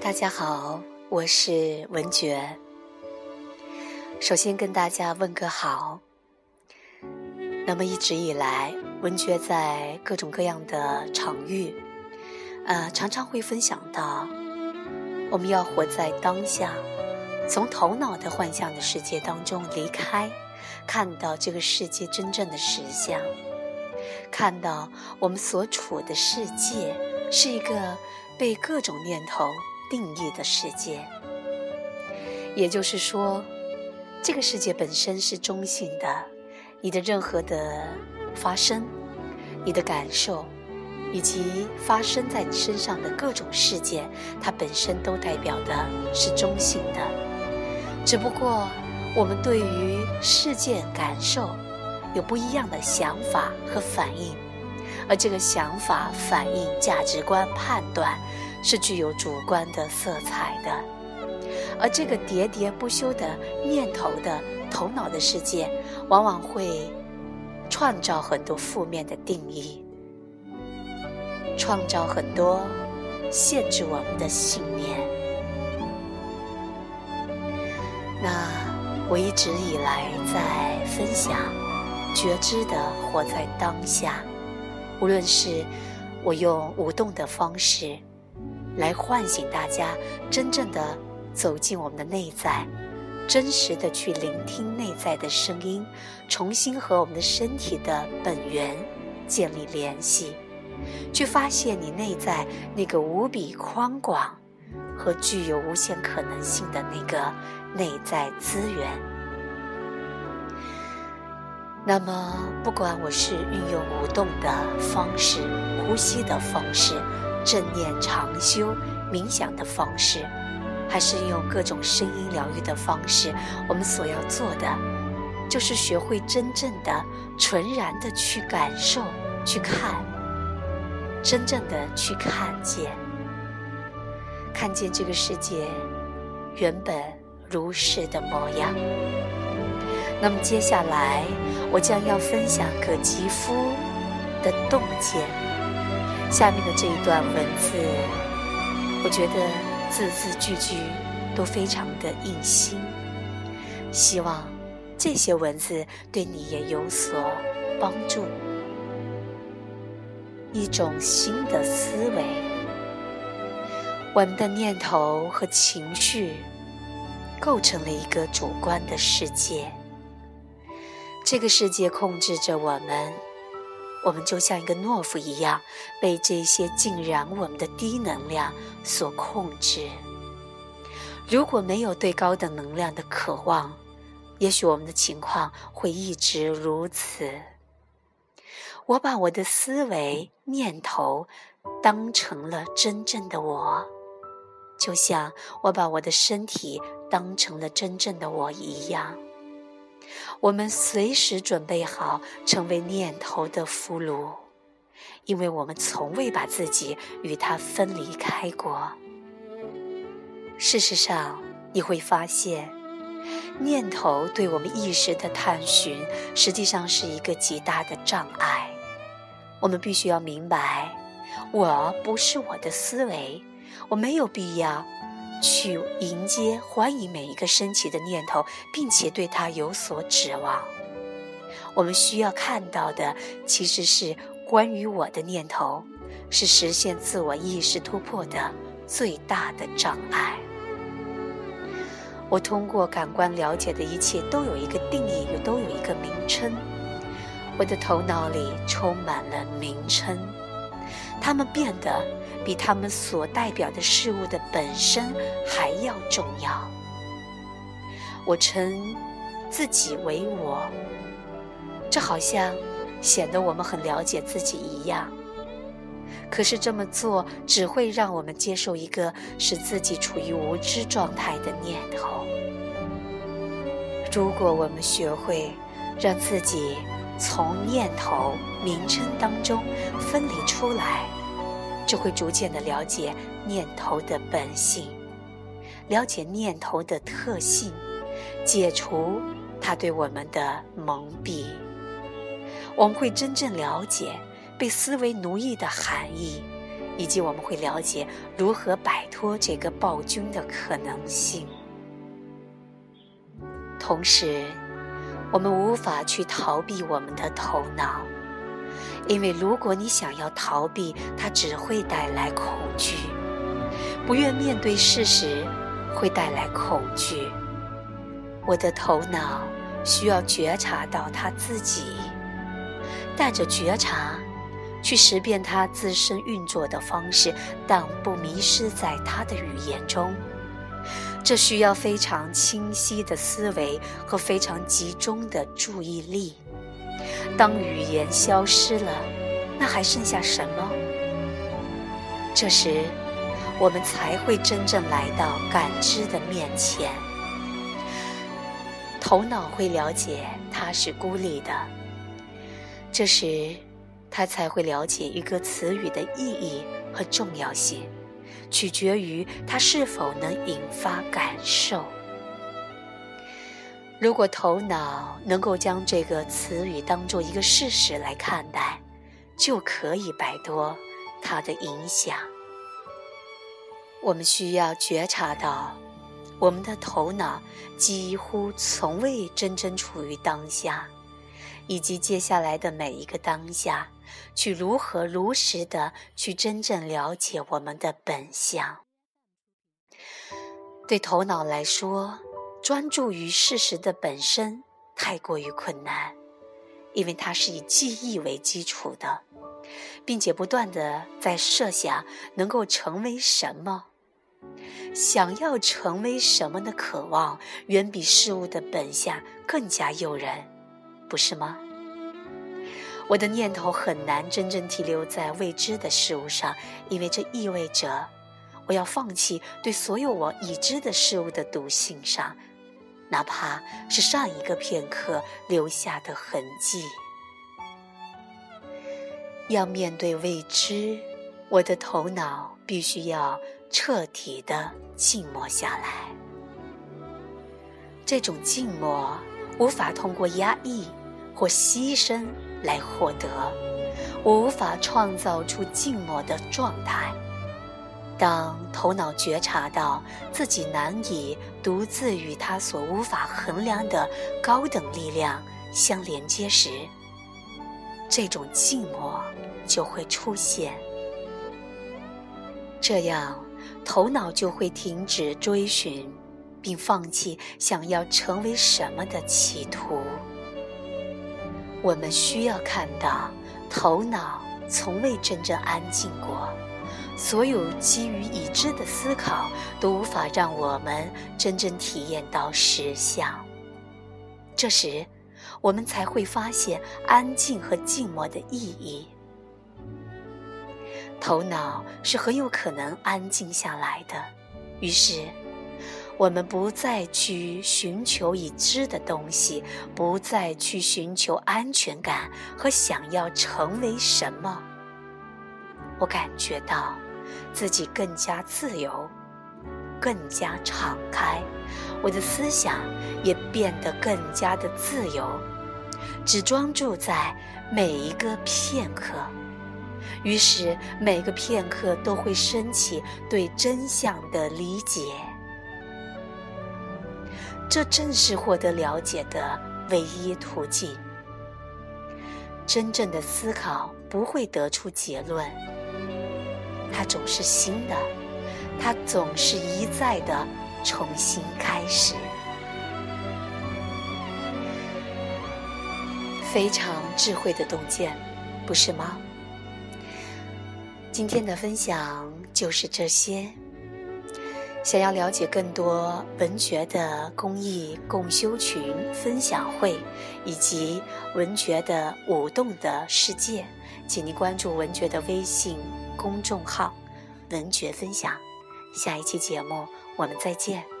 大家好，我是文觉。首先跟大家问个好。那么一直以来，文觉在各种各样的场域，呃，常常会分享到，我们要活在当下，从头脑的幻象的世界当中离开，看到这个世界真正的实相，看到我们所处的世界是一个被各种念头。定义的世界，也就是说，这个世界本身是中性的。你的任何的发生，你的感受，以及发生在你身上的各种事件，它本身都代表的是中性的。只不过，我们对于事件感受有不一样的想法和反应，而这个想法、反应、价值观、判断。是具有主观的色彩的，而这个喋喋不休的念头的头脑的世界，往往会创造很多负面的定义，创造很多限制我们的信念。那我一直以来在分享觉知的活在当下，无论是我用舞动的方式。来唤醒大家，真正的走进我们的内在，真实的去聆听内在的声音，重新和我们的身体的本源建立联系，去发现你内在那个无比宽广和具有无限可能性的那个内在资源。那么，不管我是运用舞动的方式、呼吸的方式。正念长修、冥想的方式，还是用各种声音疗愈的方式，我们所要做的，就是学会真正的、纯然的去感受、去看，真正的去看见，看见这个世界原本如是的模样。那么接下来，我将要分享葛吉夫的洞见。下面的这一段文字，我觉得字字句句都非常的印心。希望这些文字对你也有所帮助。一种新的思维，我们的念头和情绪构成了一个主观的世界，这个世界控制着我们。我们就像一个懦夫一样，被这些浸染我们的低能量所控制。如果没有对高等能量的渴望，也许我们的情况会一直如此。我把我的思维念头当成了真正的我，就像我把我的身体当成了真正的我一样。我们随时准备好成为念头的俘虏，因为我们从未把自己与它分离开过。事实上，你会发现，念头对我们意识的探寻，实际上是一个极大的障碍。我们必须要明白，我不是我的思维，我没有必要。去迎接、欢迎每一个升起的念头，并且对它有所指望。我们需要看到的，其实是关于我的念头，是实现自我意识突破的最大的障碍。我通过感官了解的一切，都有一个定义，又都有一个名称。我的头脑里充满了名称，它们变得。比他们所代表的事物的本身还要重要。我称自己为我，这好像显得我们很了解自己一样。可是这么做只会让我们接受一个使自己处于无知状态的念头。如果我们学会让自己从念头名称当中分离出来。就会逐渐的了解念头的本性，了解念头的特性，解除它对我们的蒙蔽。我们会真正了解，被思维奴役的含义，以及我们会了解如何摆脱这个暴君的可能性。同时，我们无法去逃避我们的头脑，因为如果你想要逃避，它只会带来恐惧。不愿面对事实，会带来恐惧。我的头脑需要觉察到他自己，带着觉察去识辨他自身运作的方式，但不迷失在他的语言中。这需要非常清晰的思维和非常集中的注意力。当语言消失了，那还剩下什么？这时，我们才会真正来到感知的面前。头脑会了解它是孤立的，这时，他才会了解一个词语的意义和重要性，取决于它是否能引发感受。如果头脑能够将这个词语当做一个事实来看待，就可以摆脱它的影响。我们需要觉察到。我们的头脑几乎从未真正处于当下，以及接下来的每一个当下，去如何如实的去真正了解我们的本相。对头脑来说，专注于事实的本身太过于困难，因为它是以记忆为基础的，并且不断的在设想能够成为什么。想要成为什么的渴望，远比事物的本相更加诱人，不是吗？我的念头很难真正停留在未知的事物上，因为这意味着我要放弃对所有我已知的事物的笃信上，哪怕是上一个片刻留下的痕迹。要面对未知，我的头脑必须要。彻底的静默下来。这种静默无法通过压抑或牺牲来获得，我无法创造出静默的状态。当头脑觉察到自己难以独自与他所无法衡量的高等力量相连接时，这种静默就会出现。这样。头脑就会停止追寻，并放弃想要成为什么的企图。我们需要看到，头脑从未真正安静过。所有基于已知的思考都无法让我们真正体验到实相。这时，我们才会发现安静和静默的意义。头脑是很有可能安静下来的，于是，我们不再去寻求已知的东西，不再去寻求安全感和想要成为什么。我感觉到自己更加自由，更加敞开，我的思想也变得更加的自由，只专注在每一个片刻。于是，每个片刻都会升起对真相的理解。这正是获得了解的唯一途径。真正的思考不会得出结论，它总是新的，它总是一再的重新开始。非常智慧的洞见，不是吗？今天的分享就是这些。想要了解更多文觉的公益共修群分享会，以及文觉的舞动的世界，请您关注文觉的微信公众号“文觉分享”。下一期节目我们再见。